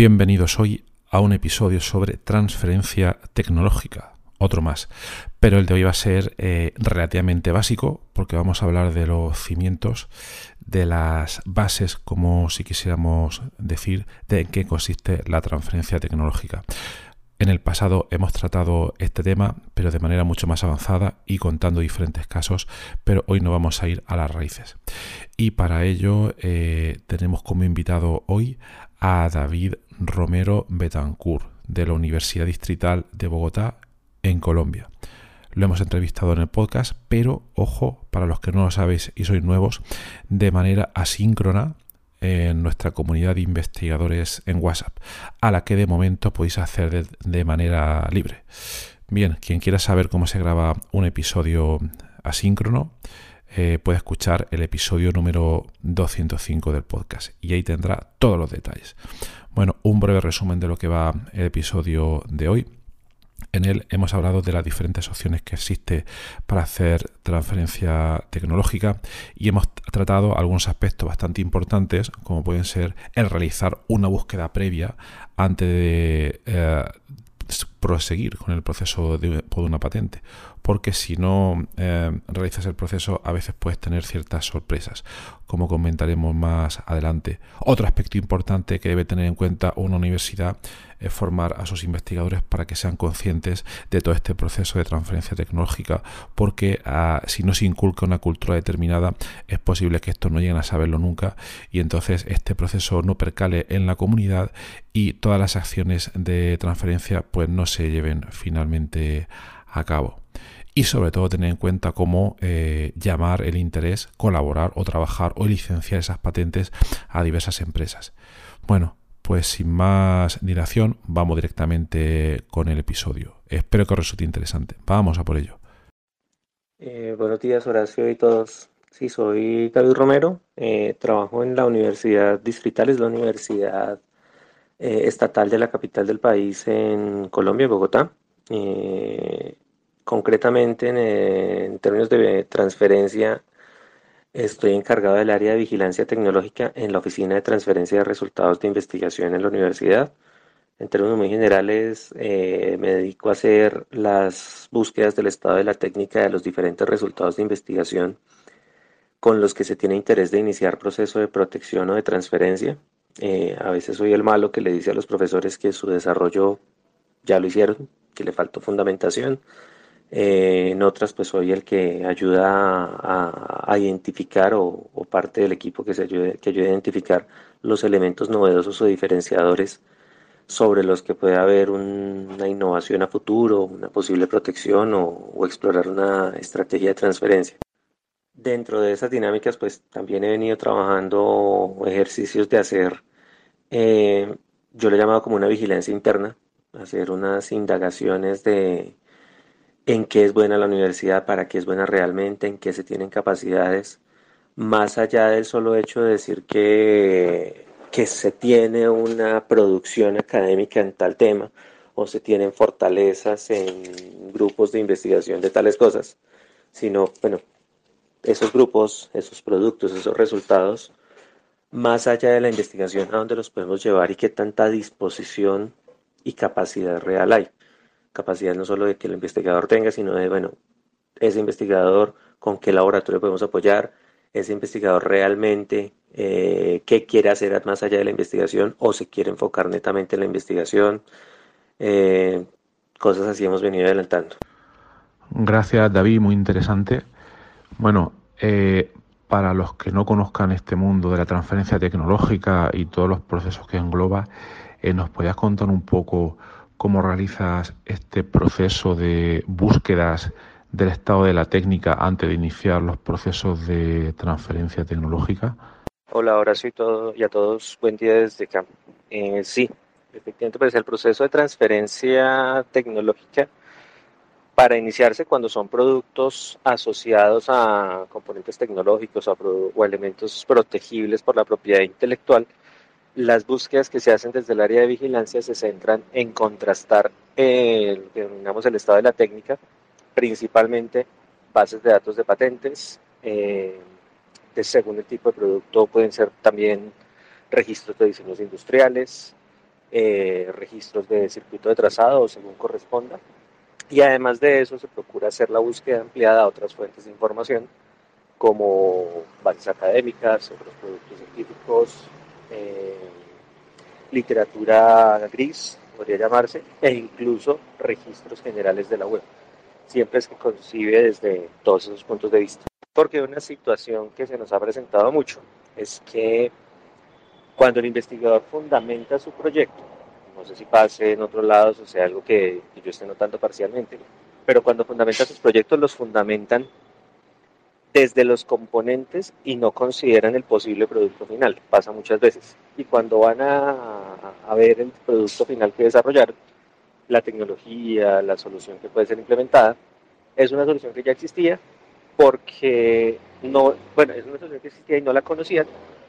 Bienvenidos hoy a un episodio sobre transferencia tecnológica, otro más. Pero el de hoy va a ser eh, relativamente básico porque vamos a hablar de los cimientos, de las bases, como si quisiéramos decir, de en qué consiste la transferencia tecnológica. En el pasado hemos tratado este tema, pero de manera mucho más avanzada y contando diferentes casos, pero hoy no vamos a ir a las raíces. Y para ello eh, tenemos como invitado hoy a David Romero Betancourt de la Universidad Distrital de Bogotá en Colombia. Lo hemos entrevistado en el podcast, pero ojo, para los que no lo sabéis y sois nuevos, de manera asíncrona en nuestra comunidad de investigadores en WhatsApp, a la que de momento podéis hacer de, manera libre. Bien, quien quiera saber cómo se graba un episodio asíncrono, eh, puede escuchar el episodio número 205 del podcast y ahí tendrá todos los detalles. Bueno, un breve resumen de lo que va el episodio de hoy. En él hemos hablado de las diferentes opciones que existe para hacer transferencia tecnológica y hemos tratado algunos aspectos bastante importantes, como pueden ser el realizar una búsqueda previa antes de eh, proseguir con el proceso de, una patente, porque si no eh, realizas el proceso a veces puedes tener ciertas sorpresas, como comentaremos más adelante. Otro aspecto importante que debe tener en cuenta una universidad formar a sus investigadores para que sean conscientes de todo este proceso de transferencia tecnológica, porque ah, si no se inculca una cultura determinada es posible que esto no lleguen a saberlo nunca y entonces este proceso no percale en la comunidad y todas las acciones de transferencia pues no se lleven finalmente a cabo y sobre todo tener en cuenta cómo eh, llamar el interés, colaborar o trabajar o licenciar esas patentes a diversas empresas. Bueno, pues sin más dilación, vamos directamente con el episodio. Espero que os resulte interesante. Vamos a por ello. Eh, buenos días, Horacio y todos. Sí, soy David Romero, eh, trabajo en la Universidad Distrital, es la Universidad Estatal de la capital del país en Colombia, Bogotá concretamente en, términos de transferencia, estoy encargado del área de vigilancia tecnológica en la Oficina de Transferencia de Resultados de Investigación en la universidad. En términos muy generales, eh, me dedico a hacer las búsquedas del estado de la técnica de los diferentes resultados de investigación con los que se tiene interés de iniciar proceso de protección o de transferencia. Eh, a veces soy el malo que le dice a los profesores que su desarrollo ya lo hicieron, que le faltó fundamentación. Eh, en otras, pues soy el que ayuda a, identificar o, parte del equipo que, se ayude, que ayude a identificar los elementos novedosos o diferenciadores sobre los que puede haber una innovación a futuro, una posible protección o, explorar una estrategia de transferencia. Dentro de esas dinámicas, pues también he venido trabajando ejercicios de hacer, eh, yo lo he llamado como una vigilancia interna, hacer unas indagaciones de en qué es buena la universidad, para qué es buena realmente, en qué se tienen capacidades, más allá del solo hecho de decir que, que se tiene una producción académica en tal tema o se tienen fortalezas en grupos de investigación de tales cosas, sino, bueno, esos grupos, esos productos, esos resultados, más allá de la investigación, a dónde los podemos llevar y qué tanta disposición y capacidad real hay capacidad no solo de que el investigador tenga, sino de, bueno, ese investigador con qué laboratorio podemos apoyar, ese investigador realmente eh, qué quiere hacer más allá de la investigación o se quiere enfocar netamente en la investigación, eh, cosas así hemos venido adelantando. Gracias David, muy interesante. Bueno, eh, para los que no conozcan este mundo de la transferencia tecnológica y todos los procesos que engloba, ¿nos podías contar un poco cómo realizas este proceso de búsquedas del estado de la técnica antes de iniciar los procesos de transferencia tecnológica? Hola, ahora soy todo y a todos buen día desde acá. Eh, sí, efectivamente, pues el proceso de transferencia tecnológica para iniciarse cuando son productos asociados a componentes tecnológicos o, elementos protegibles por la propiedad intelectual, las búsquedas que se hacen desde el área de vigilancia se centran en contrastar el, el estado de la técnica principalmente bases de datos de patentes, eh, de según el tipo de producto pueden ser también registros de diseños industriales, eh, registros de circuito de trazado o según corresponda. Y además de eso se procura hacer la búsqueda ampliada a otras fuentes de información como bases académicas, otros productos científicos, eh, literatura gris, podría llamarse, e incluso registros generales de la web siempre se concibe desde todos esos puntos de vista. Porque una situación que se nos ha presentado mucho es que cuando el investigador fundamenta su proyecto, no sé si pase en otros lados o sea algo que, yo esté notando parcialmente, pero cuando fundamenta sus proyectos los fundamentan desde los componentes y no consideran el posible producto final. Pasa muchas veces. Y cuando van a, ver el producto final que desarrollaron, la tecnología, la solución que puede ser implementada, es una solución que ya existía porque no, bueno, es una solución que existía y no la conocían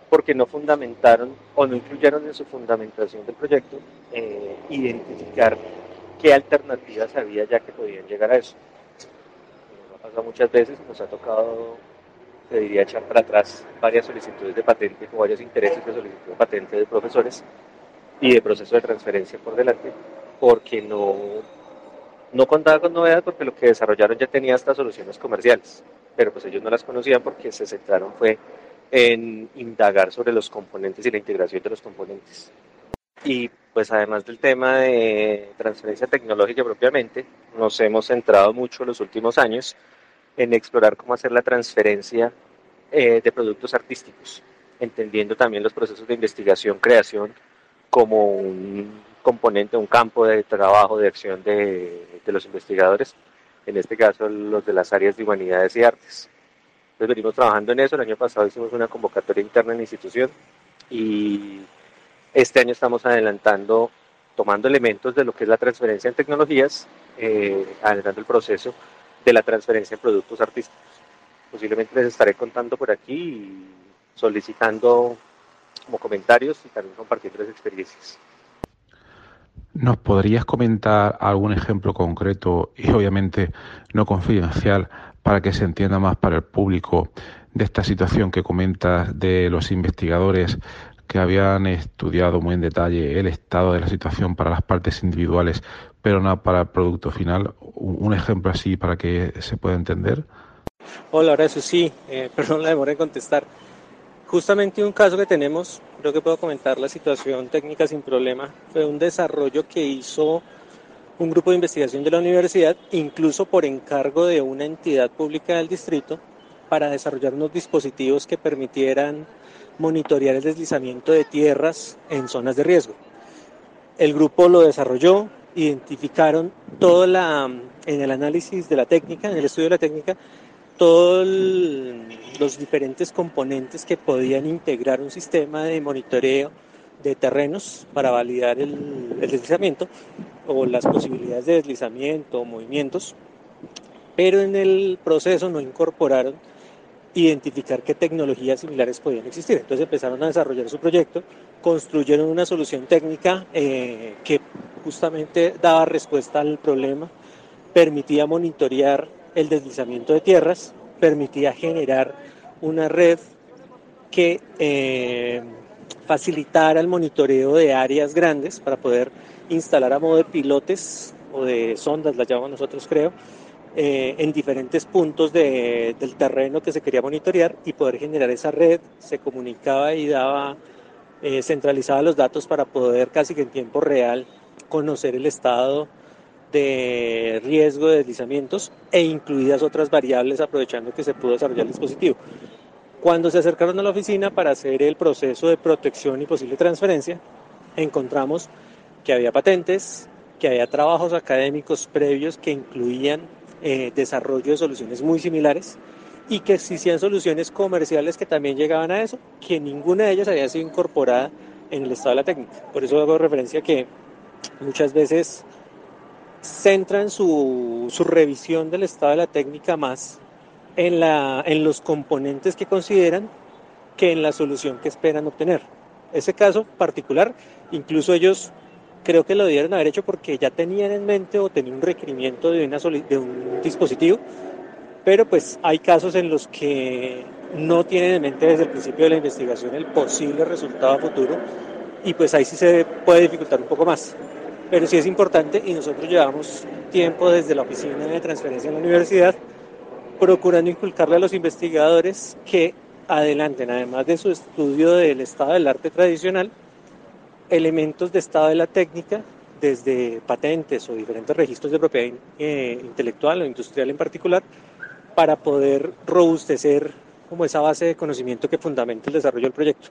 porque no fundamentaron o no incluyeron en su fundamentación del proyecto eh, identificar qué alternativas había ya que podían llegar a eso. Pasado muchas veces, nos ha tocado, se diría, echar para atrás varias solicitudes de patente o varios intereses de solicitud de patente de profesores y de proceso de transferencia por delante porque no, no contaba con novedades porque lo que desarrollaron ya tenía estas soluciones comerciales, pero pues ellos no las conocían porque se centraron fue en indagar sobre los componentes y la integración de los componentes. Y pues además del tema de transferencia tecnológica propiamente, nos hemos centrado mucho en los últimos años en explorar cómo hacer la transferencia eh, de productos artísticos, entendiendo también los procesos de investigación, creación como un componente, un campo de trabajo, de acción de, de los investigadores, en este caso los de las áreas de humanidades y artes. Entonces venimos trabajando en eso, el año pasado hicimos una convocatoria interna en la institución y este año estamos adelantando, tomando elementos de lo que es la transferencia en tecnologías, eh, adelantando el proceso de la transferencia en productos artísticos. Posiblemente les estaré contando por aquí y solicitando como comentarios y también compartiendo las experiencias. ¿Nos podrías comentar algún ejemplo concreto y obviamente no confidencial para que se entienda más para el público de esta situación que comentas de los investigadores que habían estudiado muy en detalle el estado de la situación para las partes individuales, pero no para el producto final? Un ejemplo así para que se pueda entender. Hola, ahora eso sí, eh, perdón la demora en contestar. Justamente un caso que tenemos, creo que puedo comentar la situación técnica sin problema, fue un desarrollo que hizo un grupo de investigación de la universidad, incluso por encargo de una entidad pública del distrito, para desarrollar unos dispositivos que permitieran monitorear el deslizamiento de tierras en zonas de riesgo. El grupo lo desarrolló, identificaron todo la, en el análisis de la técnica, en el estudio de la técnica, todos los diferentes componentes que podían integrar un sistema de monitoreo de terrenos para validar el, deslizamiento o las posibilidades de deslizamiento o movimientos, pero en el proceso no incorporaron identificar qué tecnologías similares podían existir. Entonces empezaron a desarrollar su proyecto, construyeron una solución técnica eh, que justamente daba respuesta al problema, permitía monitorear el deslizamiento de tierras, permitía generar una red que eh, facilitara el monitoreo de áreas grandes para poder instalar a modo de pilotes o de sondas, las llamamos nosotros creo, eh, en diferentes puntos del terreno que se quería monitorear y poder generar esa red, se comunicaba y daba, eh, centralizaba los datos para poder casi que en tiempo real conocer el estado de riesgo de deslizamientos e incluidas otras variables aprovechando que se pudo desarrollar el dispositivo. Cuando se acercaron a la oficina para hacer el proceso de protección y posible transferencia, encontramos que había patentes, que había trabajos académicos previos que incluían eh, desarrollo de soluciones muy similares y que existían soluciones comerciales que también llegaban a eso, que ninguna de ellas había sido incorporada en el estado de la técnica. Por eso hago referencia a que muchas veces centran su, su revisión del estado de la técnica más en, la, en los componentes que consideran que en la solución que esperan obtener. Ese caso particular, incluso ellos creo que lo debieron haber hecho porque ya tenían en mente o tenían un requerimiento de, una de un dispositivo, pero pues hay casos en los que no tienen en mente desde el principio de la investigación el posible resultado futuro y pues ahí sí se puede dificultar un poco más. Pero sí es importante y nosotros llevamos tiempo desde la oficina de transferencia en la universidad procurando inculcarle a los investigadores que adelanten, además de su estudio del estado del arte tradicional, elementos de estado de la técnica, desde patentes o diferentes registros de propiedad eh, intelectual o industrial en particular, para poder robustecer como esa base de conocimiento que fundamenta el desarrollo del proyecto.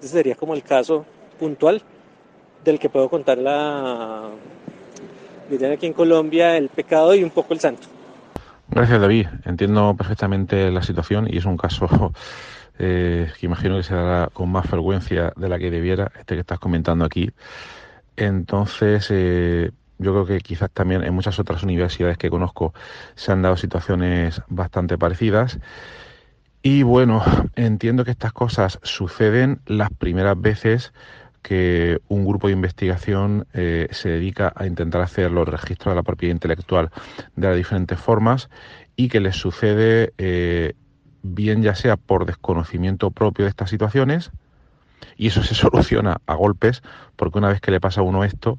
Ese sería como el caso puntual del que puedo contar la, dirían aquí en Colombia, el pecado y un poco el santo. Gracias David, entiendo perfectamente la situación y es un caso eh, que imagino que se dará con más frecuencia de la que debiera, este que estás comentando aquí. Entonces, eh, yo creo que quizás también en muchas otras universidades que conozco se han dado situaciones bastante parecidas. Y bueno, entiendo que estas cosas suceden las primeras veces que un grupo de investigación eh, se dedica a intentar hacer los registros de la propiedad intelectual de las diferentes formas y que les sucede bien ya sea por desconocimiento propio de estas situaciones, y eso se soluciona a golpes, porque una vez que le pasa a uno esto,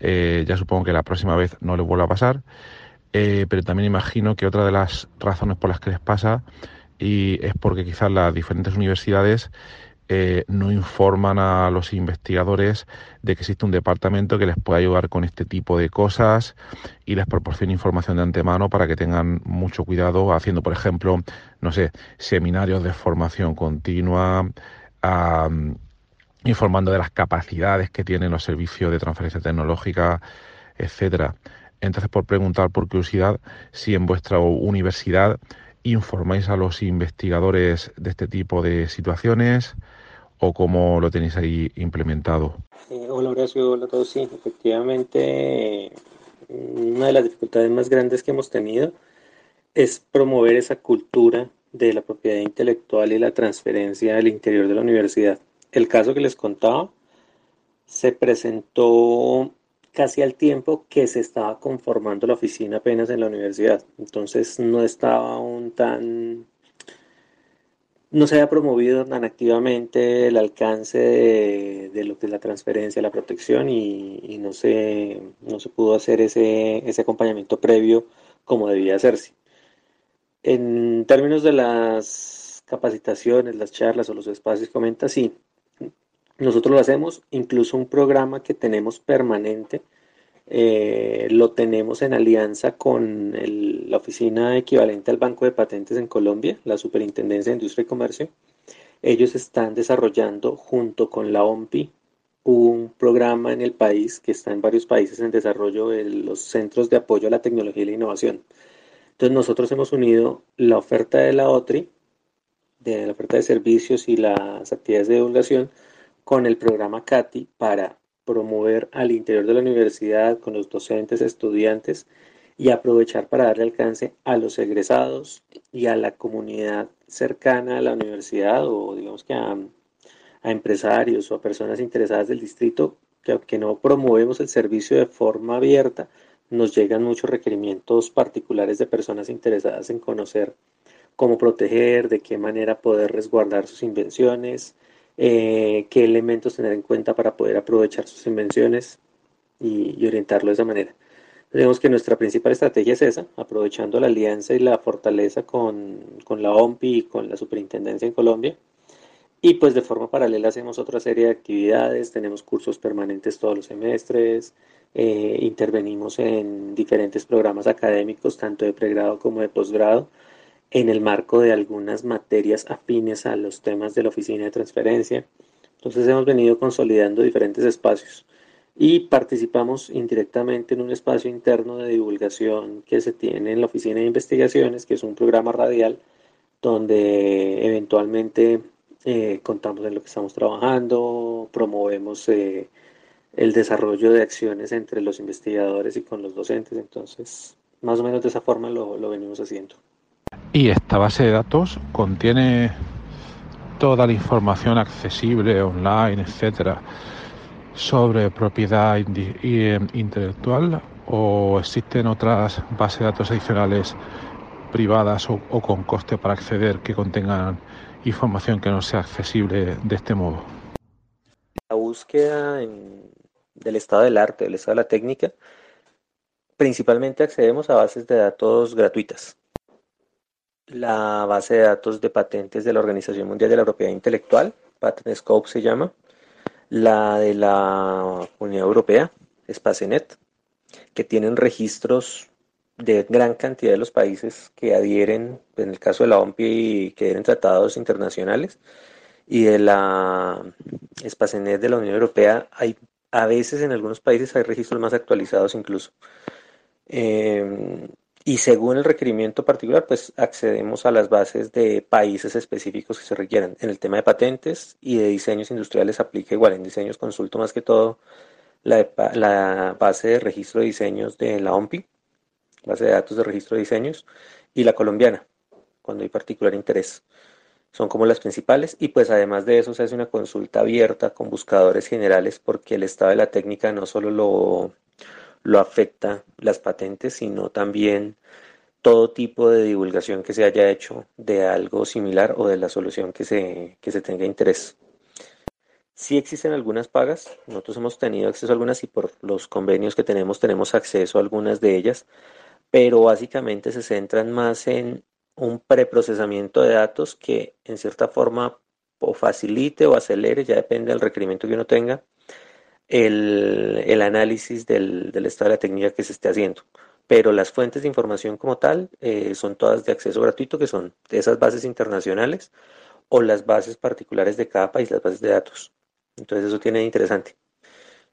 eh, ya supongo que la próxima vez no le vuelva a pasar, eh, pero también imagino que otra de las razones por las que les pasa y es porque quizás las diferentes universidades eh, no informan a los investigadores de que existe un departamento que les pueda ayudar con este tipo de cosas y les proporcione información de antemano para que tengan mucho cuidado haciendo, por ejemplo, no sé, seminarios de formación continua, informando de las capacidades que tienen los servicios de transferencia tecnológica, etcétera. Entonces, por preguntar por curiosidad, si en vuestra universidad informáis a los investigadores de este tipo de situaciones, o cómo lo tenéis ahí implementado? Eh, hola Horacio, hola a todos. Sí, efectivamente, una de las dificultades más grandes que hemos tenido es promover esa cultura de la propiedad intelectual y la transferencia al interior de la universidad. El caso que les contaba se presentó casi al tiempo que se estaba conformando la oficina apenas en la universidad. Entonces no estaba aún tan no se haya promovido tan activamente el alcance de, lo que es la transferencia, la protección y, no, se, no se pudo hacer ese, ese acompañamiento previo como debía hacerse. En términos de las capacitaciones, las charlas o los espacios, comenta, sí, nosotros lo hacemos, incluso un programa que tenemos permanente eh, lo tenemos en alianza con la oficina equivalente al Banco de Patentes en Colombia, la Superintendencia de Industria y Comercio. Ellos están desarrollando junto con la OMPI un programa en el país que está en varios países en desarrollo de los centros de apoyo a la tecnología y la innovación. Entonces nosotros hemos unido la oferta de la OTRI, de la oferta de servicios y las actividades de divulgación, con el programa CATI para promover al interior de la universidad con los docentes, estudiantes y aprovechar para darle alcance a los egresados y a la comunidad cercana a la universidad o digamos que a, empresarios o a personas interesadas del distrito que aunque no promovemos el servicio de forma abierta, nos llegan muchos requerimientos particulares de personas interesadas en conocer cómo proteger, de qué manera poder resguardar sus invenciones, eh, qué elementos tener en cuenta para poder aprovechar sus invenciones y, orientarlo de esa manera. Digamos que nuestra principal estrategia es esa, aprovechando la alianza y la fortaleza con, la OMPI y con la superintendencia en Colombia, Y pues de forma paralela hacemos otra serie de actividades, tenemos cursos permanentes todos los semestres, eh, intervenimos en diferentes programas académicos, tanto de pregrado como de posgrado, en el marco de algunas materias afines a los temas de la oficina de transferencia. Entonces hemos venido consolidando diferentes espacios y participamos indirectamente en un espacio interno de divulgación que se tiene en la Oficina de Investigaciones, que es un programa radial donde eventualmente eh, contamos en lo que estamos trabajando, promovemos eh, el desarrollo de acciones entre los investigadores y con los docentes, entonces más o menos de esa forma lo, lo venimos haciendo. Y esta base de datos contiene toda la información accesible online, etcétera, sobre propiedad intelectual o existen otras bases de datos adicionales privadas o, con coste para acceder que contengan información que no sea accesible de este modo. La búsqueda del estado del arte, del estado de la técnica, principalmente accedemos a bases de datos gratuitas la base de datos de patentes de la Organización Mundial de la Propiedad Intelectual, Patent Scope se llama, la de la Unión Europea, Spacenet, que tienen registros de gran cantidad de los países que adhieren, en el caso de la OMPI, que adhieren tratados internacionales, y de la Spacenet de la Unión Europea, hay a veces en algunos países hay registros más actualizados incluso. Eh, y según el requerimiento particular, pues accedemos a las bases de países específicos que se requieran. En el tema de patentes y de diseños industriales aplica igual. En diseños consulto más que todo la, la base de registro de diseños de la OMPI, base de datos de registro de diseños, y la colombiana, cuando hay particular interés. Son como las principales y pues además de eso se hace una consulta abierta con buscadores generales porque el estado de la técnica no solo lo lo afecta las patentes, sino también todo tipo de divulgación que se haya hecho de algo similar o de la solución que se, que se tenga interés. Sí existen algunas pagas, nosotros hemos tenido acceso a algunas y por los convenios que tenemos tenemos acceso a algunas de ellas, pero básicamente se centran más en un preprocesamiento de datos que en cierta forma o facilite o acelere, ya depende del requerimiento que uno tenga, el, análisis del, estado de la técnica que se esté haciendo. Pero las fuentes de información como tal eh, son todas de acceso gratuito, que son esas bases internacionales o las bases particulares de cada país, las bases de datos. Entonces eso tiene interesante.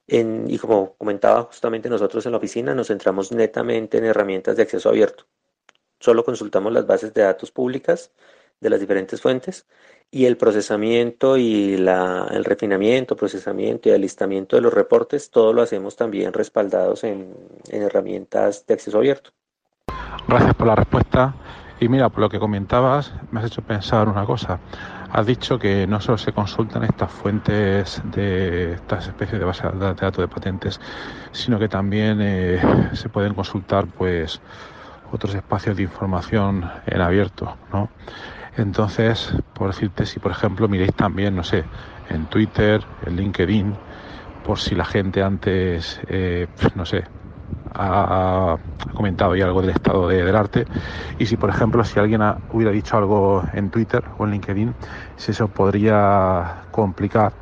y como comentaba justamente nosotros en la oficina, nos centramos netamente en herramientas de acceso abierto. Solo consultamos las bases de datos públicas de las diferentes fuentes y el procesamiento y el refinamiento, procesamiento y alistamiento de los reportes, todo lo hacemos también respaldados en, herramientas de acceso abierto. Gracias por la respuesta. Y mira, por lo que comentabas, me has hecho pensar una cosa. Has dicho que no solo se consultan estas fuentes de estas especies de bases de datos de patentes, sino que también eh, se pueden consultar pues otros espacios de información en abierto, ¿no? Entonces, por decirte, si por ejemplo miréis también, no sé, en Twitter, en LinkedIn, por si la gente antes, eh, no sé, ha, comentado ya algo del estado del arte. Y si por ejemplo si alguien hubiera dicho algo en Twitter o en LinkedIn si eso podría complicar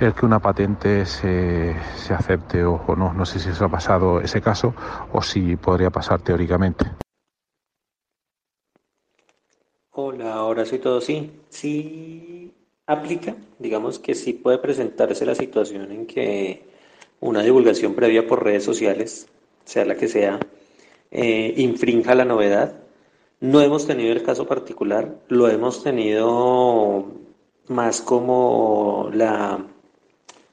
el que una patente se, se acepte o, o, no. No sé si eso ha pasado ese caso o si podría pasar teóricamente Hola, ahora sí todo sí. Sí aplica, digamos que sí puede presentarse la situación en que una divulgación previa por redes sociales, sea la que sea, eh, infrinja la novedad. No hemos tenido el caso particular, lo hemos tenido más como la,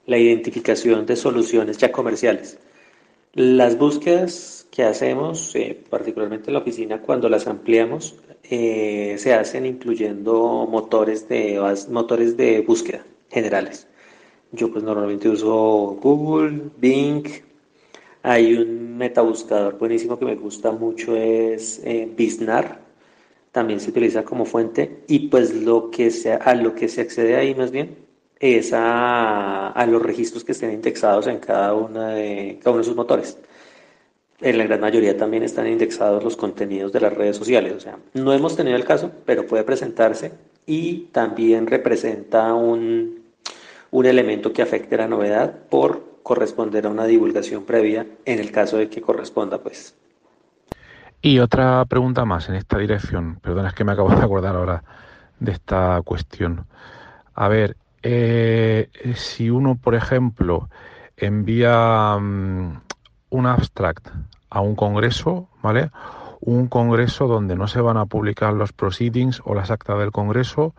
la identificación de soluciones ya comerciales. Las búsquedas que hacemos, eh, particularmente en la oficina, cuando las ampliamos, eh, se hacen incluyendo motores de, motores de búsqueda generales. Yo pues normalmente uso Google, Bing. Hay un metabuscador buenísimo que me gusta mucho, es eh, Biznar. También se utiliza como fuente y pues lo que se, a lo que se accede ahí más bien es a, a los registros que estén indexados en cada, una de, cada uno de sus motores en la gran mayoría también están indexados los contenidos de las redes sociales. O sea, no hemos tenido el caso, pero puede presentarse y también representa un, un elemento que afecte la novedad por corresponder a una divulgación previa en el caso de que corresponda, pues. Y otra pregunta más en esta dirección, perdona, es que me acabo de acordar ahora de esta cuestión. A ver, eh, si uno, por ejemplo, envía mm, un abstract a un congreso, ¿vale? Un congreso donde no se van a publicar los proceedings o las actas del congreso,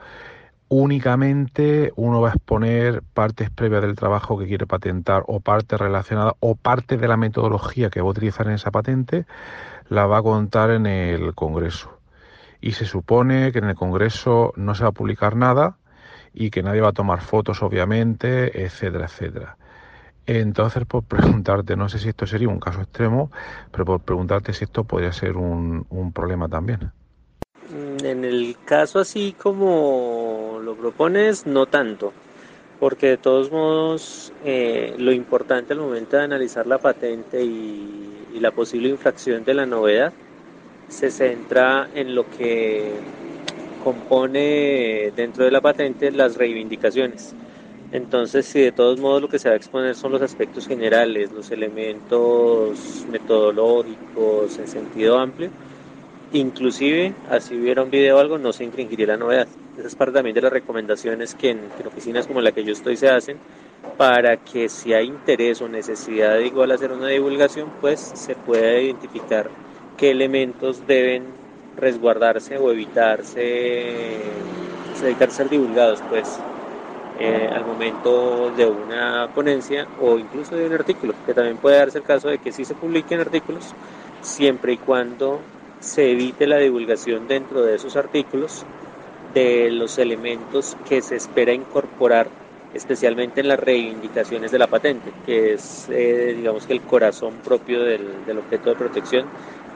únicamente uno va a exponer partes previas del trabajo que quiere patentar o partes relacionadas o parte de la metodología que va a utilizar en esa patente, la va a contar en el congreso. Y se supone que en el congreso no se va a publicar nada y que nadie va a tomar fotos, obviamente, etcétera, etcétera. Entonces, por preguntarte, no sé si esto sería un caso extremo, pero por preguntarte si esto podría ser un, un problema también. Mm, en el caso así como lo propones, no tanto, porque de todos modos eh, lo importante al momento de analizar la patente y, y la posible infracción de la novedad se centra en lo que compone dentro de la patente las reivindicaciones. Entonces, si de todos modos lo que se va a exponer son los aspectos generales, los elementos metodológicos en sentido amplio, inclusive, así hubiera un video o algo, no se infringiría la novedad. Esa es parte también de las recomendaciones que en, oficinas como la que yo estoy se hacen para que si hay interés o necesidad de igual hacer una divulgación, pues se pueda identificar qué elementos deben resguardarse o evitarse, evitar ser divulgados, pues eh, al momento de una ponencia o incluso de un artículo, que también puede darse el caso de que sí se publiquen artículos, siempre y cuando se evite la divulgación dentro de esos artículos de los elementos que se espera incorporar especialmente en las reivindicaciones de la patente, que es eh, digamos que el corazón propio del, objeto de protección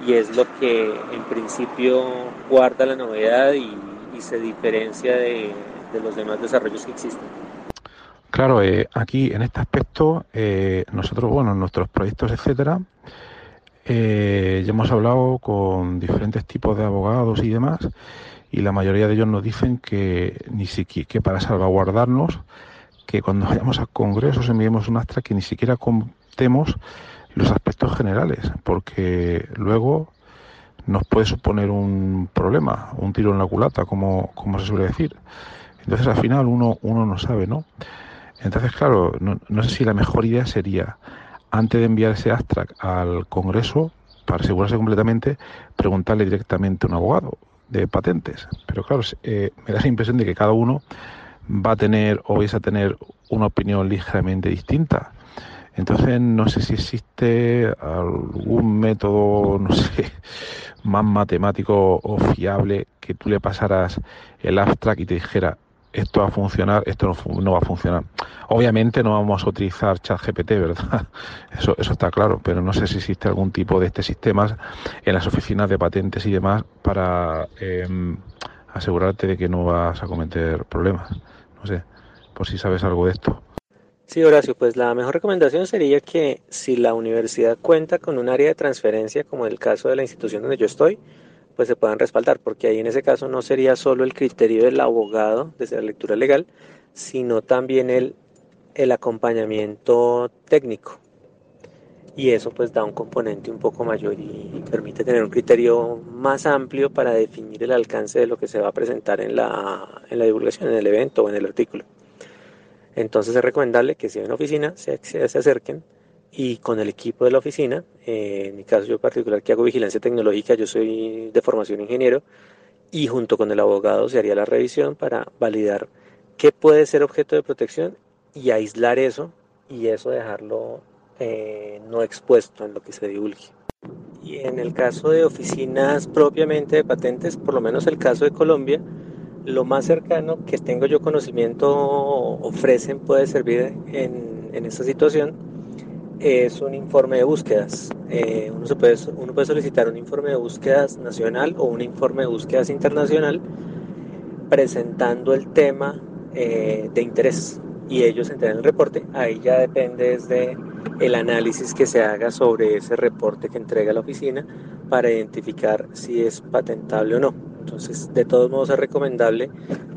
y es lo que en principio guarda la novedad y se diferencia de, de los demás desarrollos que existen. Claro, eh, aquí en este aspecto, eh, nosotros, bueno, en nuestros proyectos, etcétera, eh, ya hemos hablado con diferentes tipos de abogados y demás, y la mayoría de ellos nos dicen que ni siquiera que para salvaguardarnos, que cuando vayamos a congresos enviemos un astra que ni siquiera contemos los aspectos generales, porque luego nos puede suponer un problema, un tiro en la culata, como, como se suele decir. Entonces al final uno, uno no sabe, ¿no? Entonces, claro, no, sé si la mejor idea sería, antes de enviar ese abstract al Congreso, para asegurarse completamente, preguntarle directamente a un abogado de patentes. Pero claro, eh, me da la impresión de que cada uno va a tener o vais a tener una opinión ligeramente distinta. Entonces no sé si existe algún método, no sé, más matemático o fiable que tú le pasaras el abstract y te dijera, esto va a funcionar, esto no, va a funcionar. Obviamente no vamos a utilizar ChatGPT, ¿verdad? Eso, está claro, pero no sé si existe algún tipo de este sistema en las oficinas de patentes y demás para em, asegurarte de que no vas a cometer problemas. No sé, por si sabes algo de esto. Sí, Horacio, pues la mejor recomendación sería que si la universidad cuenta con un área de transferencia, como en el caso de la institución donde yo estoy, pues se puedan respaldar, porque ahí en ese caso no sería solo el criterio del abogado desde la lectura legal, sino también el, el acompañamiento técnico. Y eso pues da un componente un poco mayor y permite tener un criterio más amplio para definir el alcance de lo que se va a presentar en la, en la divulgación, en el evento o en el artículo. Entonces es recomendable que si hay una oficina se, se acerquen y con el equipo de la oficina, eh, en mi caso yo particular que hago vigilancia tecnológica, yo soy de formación ingeniero, y junto con el abogado se haría la revisión para validar qué puede ser objeto de protección y aislar eso y eso dejarlo eh, no expuesto en lo que se divulgue. Y en el caso de oficinas propiamente de patentes, por lo menos el caso de Colombia, lo más cercano que tengo yo conocimiento ofrecen puede servir en, en esta situación es un informe de búsquedas. Eh, uno, se puede, uno puede solicitar un informe de búsquedas nacional o un informe de búsquedas internacional presentando el tema eh, de interés y ellos entregan el reporte. Ahí ya depende de el análisis que se haga sobre ese reporte que entrega la oficina para identificar si es patentable o no. Entonces, de todos modos es recomendable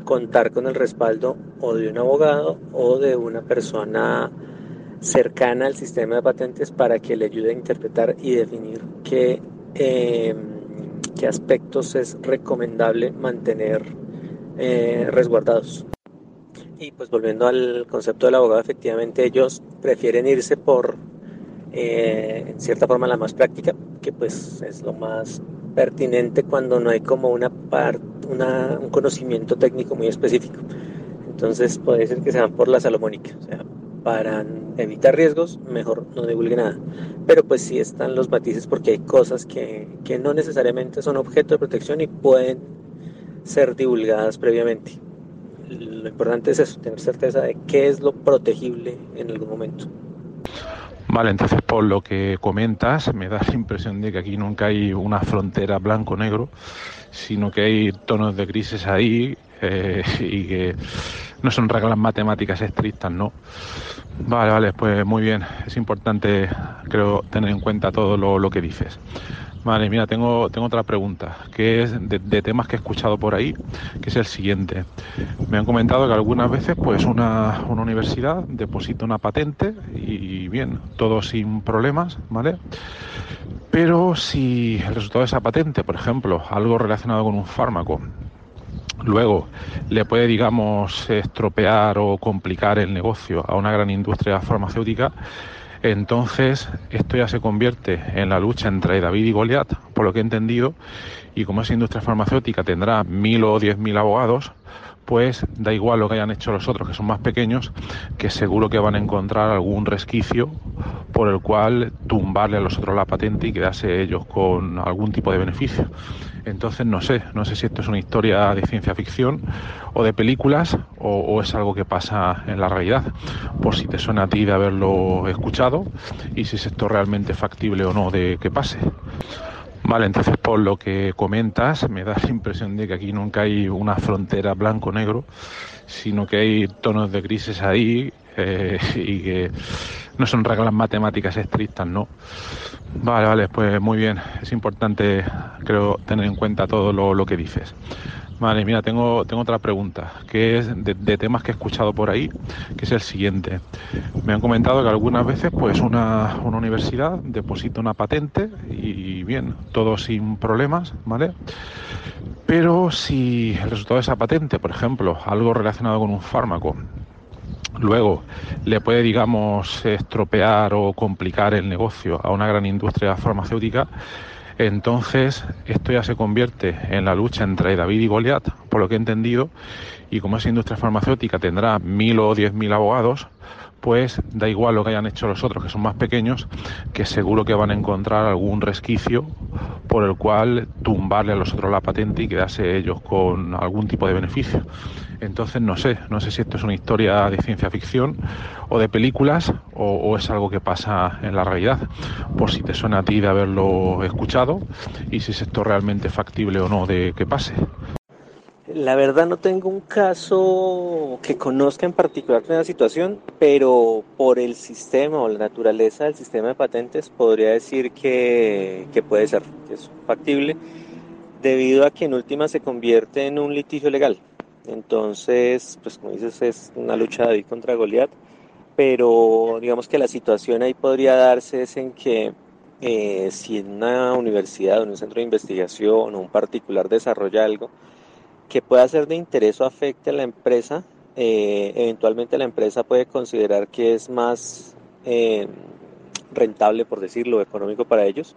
contar con el respaldo o de un abogado o de una persona cercana al sistema de patentes para que le ayude a interpretar y definir qué, em, qué aspectos es recomendable mantener eh, resguardados. Y pues volviendo al concepto del abogado, efectivamente ellos prefieren irse por, eh, en cierta forma, la más práctica, que pues es lo más pertinente cuando no hay como una parte, un conocimiento técnico muy específico. Entonces puede ser que se van por la salomónica, o sea, para evitar riesgos, mejor no divulgue nada. Pero pues sí están los matices porque hay cosas que, que no necesariamente son objeto de protección y pueden ser divulgadas previamente. Lo importante es eso, tener certeza de qué es lo protegible en algún momento. Vale, entonces por lo que comentas, me da la impresión de que aquí nunca hay una frontera blanco-negro, sino que hay tonos de grises ahí eh, y que no son reglas matemáticas estrictas, ¿no? Vale, vale, pues muy bien. Es importante, creo, tener en cuenta todo lo, lo que dices. Vale, mira, tengo, tengo otra pregunta, que es de, temas que he escuchado por ahí, que es el siguiente. Me han comentado que algunas veces pues una, una universidad deposita una patente y bien, todo sin problemas, ¿vale? Pero si el resultado de esa patente, por ejemplo, algo relacionado con un fármaco, luego le puede, digamos, estropear o complicar el negocio a una gran industria farmacéutica, entonces, esto ya se convierte en la lucha entre David y Goliat, por lo que he entendido, y como esa industria farmacéutica tendrá mil o diez mil abogados, pues da igual lo que hayan hecho los otros, que son más pequeños, que seguro que van a encontrar algún resquicio por el cual tumbarle a los otros la patente y quedarse ellos con algún tipo de beneficio. Entonces no sé, no sé si esto es una historia de ciencia ficción o de películas o, es algo que pasa en la realidad, por si te suena a ti de haberlo escuchado y si es esto realmente factible o no de que pase. Vale, entonces por lo que comentas, me da la impresión de que aquí nunca hay una frontera blanco-negro, sino que hay tonos de grises ahí eh, y que no son reglas matemáticas estrictas, ¿no? Vale, vale, pues muy bien. Es importante, creo, tener en cuenta todo lo, que dices. Vale, mira, tengo, otra pregunta, que es de, temas que he escuchado por ahí, que es el siguiente. Me han comentado que algunas veces, pues, una, una universidad deposita una patente y bien, todo sin problemas, ¿vale? Pero si el resultado de esa patente, por ejemplo, algo relacionado con un fármaco, luego le puede, digamos, estropear o complicar el negocio a una gran industria farmacéutica, entonces esto ya se convierte en la lucha entre David y Goliat, por lo que he entendido, y como esa industria farmacéutica tendrá mil o diez mil abogados, pues da igual lo que hayan hecho los otros, que son más pequeños, que seguro que van a encontrar algún resquicio por el cual tumbarle a los otros la patente y quedarse ellos con algún tipo de beneficio. Entonces no sé, no sé si esto es una historia de ciencia ficción o de películas o, es algo que pasa en la realidad, por si te suena a ti de haberlo escuchado y si es esto realmente factible o no de que pase. La verdad no tengo un caso que conozca en particular con la situación, pero por el sistema o la naturaleza del sistema de patentes podría decir que, que puede ser, que es factible, debido a que en última se convierte en un litigio legal. Entonces, pues como dices, es una lucha David contra Goliat, pero digamos que la situación ahí podría darse es en que eh, si en una universidad o en un centro de investigación o un particular desarrolla algo que pueda ser de interés o afecte a la empresa, eh, eventualmente la empresa puede considerar que es más eh, rentable, por decirlo, económico para ellos,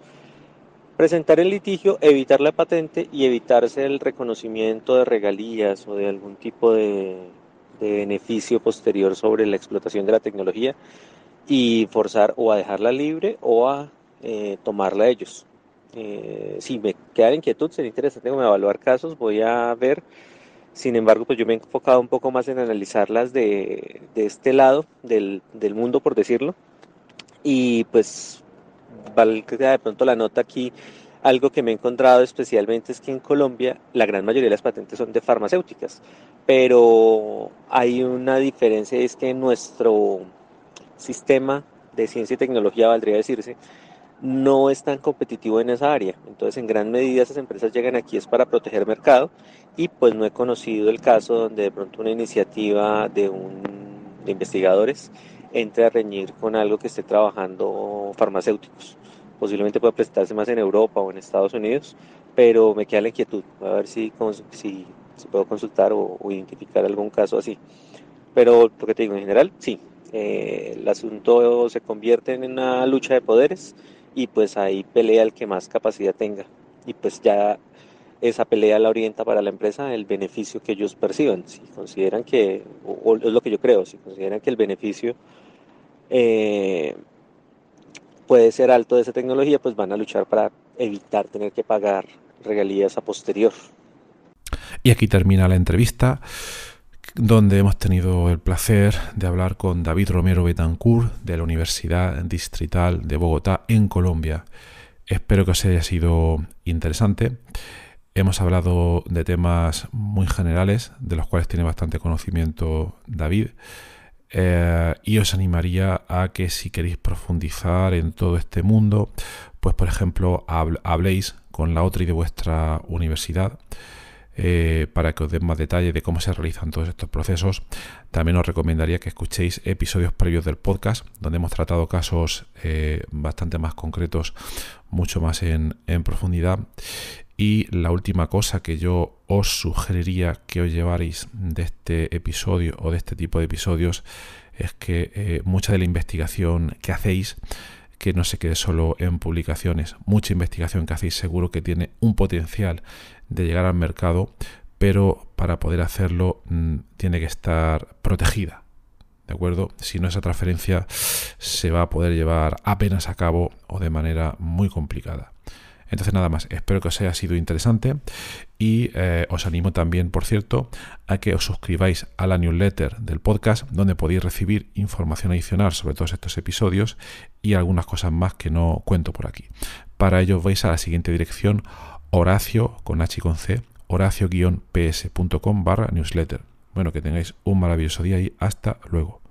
Presentar el litigio, evitar la patente y evitarse el reconocimiento de regalías o de algún tipo de, beneficio posterior sobre la explotación de la tecnología y forzar o a dejarla libre o a eh, tomarla ellos. Eh, si me queda la inquietud, sería interesante como evaluar casos, voy a ver. Sin embargo, pues yo me he enfocado un poco más en analizarlas de, de este lado del, del mundo, por decirlo. Y pues valga de pronto la nota aquí, algo que me he encontrado especialmente es que en Colombia la gran mayoría de las patentes son de farmacéuticas, pero hay una diferencia, es que nuestro sistema de ciencia y tecnología, valdría decirse, no es tan competitivo en esa área. Entonces, en gran medida esas empresas llegan aquí es para proteger mercado y pues no he conocido el caso donde de pronto una iniciativa de, un, de investigadores entre a reñir con algo que esté trabajando farmacéuticos. Posiblemente pueda prestarse más en Europa o en Estados Unidos, pero me queda la inquietud, a ver si, si, si puedo consultar o, identificar algún caso así. Pero lo que te digo, en general, sí, eh, el asunto se convierte en una lucha de poderes y pues ahí pelea el que más capacidad tenga. Y pues ya esa pelea la orienta para la empresa el beneficio que ellos perciban. Si consideran que, o, es lo que yo creo, si consideran que el beneficio eh, puede ser alto de esa tecnología, pues van a luchar para evitar tener que pagar regalías a posterior. Y aquí termina la entrevista donde hemos tenido el placer de hablar con David Romero Betancourt de la Universidad Distrital de Bogotá en Colombia. Espero que os haya sido interesante. Hemos hablado de temas muy generales, de los cuales tiene bastante conocimiento David. Eh, y os animaría a que si queréis profundizar en todo este mundo, pues por ejemplo habléis con la otra y de vuestra universidad eh, para que os den más detalle de cómo se realizan todos estos procesos. También os recomendaría que escuchéis episodios previos del podcast, donde hemos tratado casos eh, bastante más concretos, mucho más en, profundidad. Y la última cosa que yo os sugeriría que os llevaréis de este episodio o de este tipo de episodios es que eh, mucha de la investigación que hacéis que no se quede solo en publicaciones. Mucha investigación que hacéis seguro que tiene un potencial de llegar al mercado, pero para poder hacerlo mm, tiene que estar protegida. ¿De acuerdo? Si no, esa transferencia se va a poder llevar apenas a cabo o de manera muy complicada. Entonces nada más, espero que os haya sido interesante y eh, os animo también, por cierto, a que os suscribáis a la newsletter del podcast donde podéis recibir información adicional sobre todos estos episodios y algunas cosas más que no cuento por aquí. Para ello vais a la siguiente dirección, horacio con h con c, horacio-ps.com barra newsletter. Bueno, que tengáis un maravilloso día y hasta luego.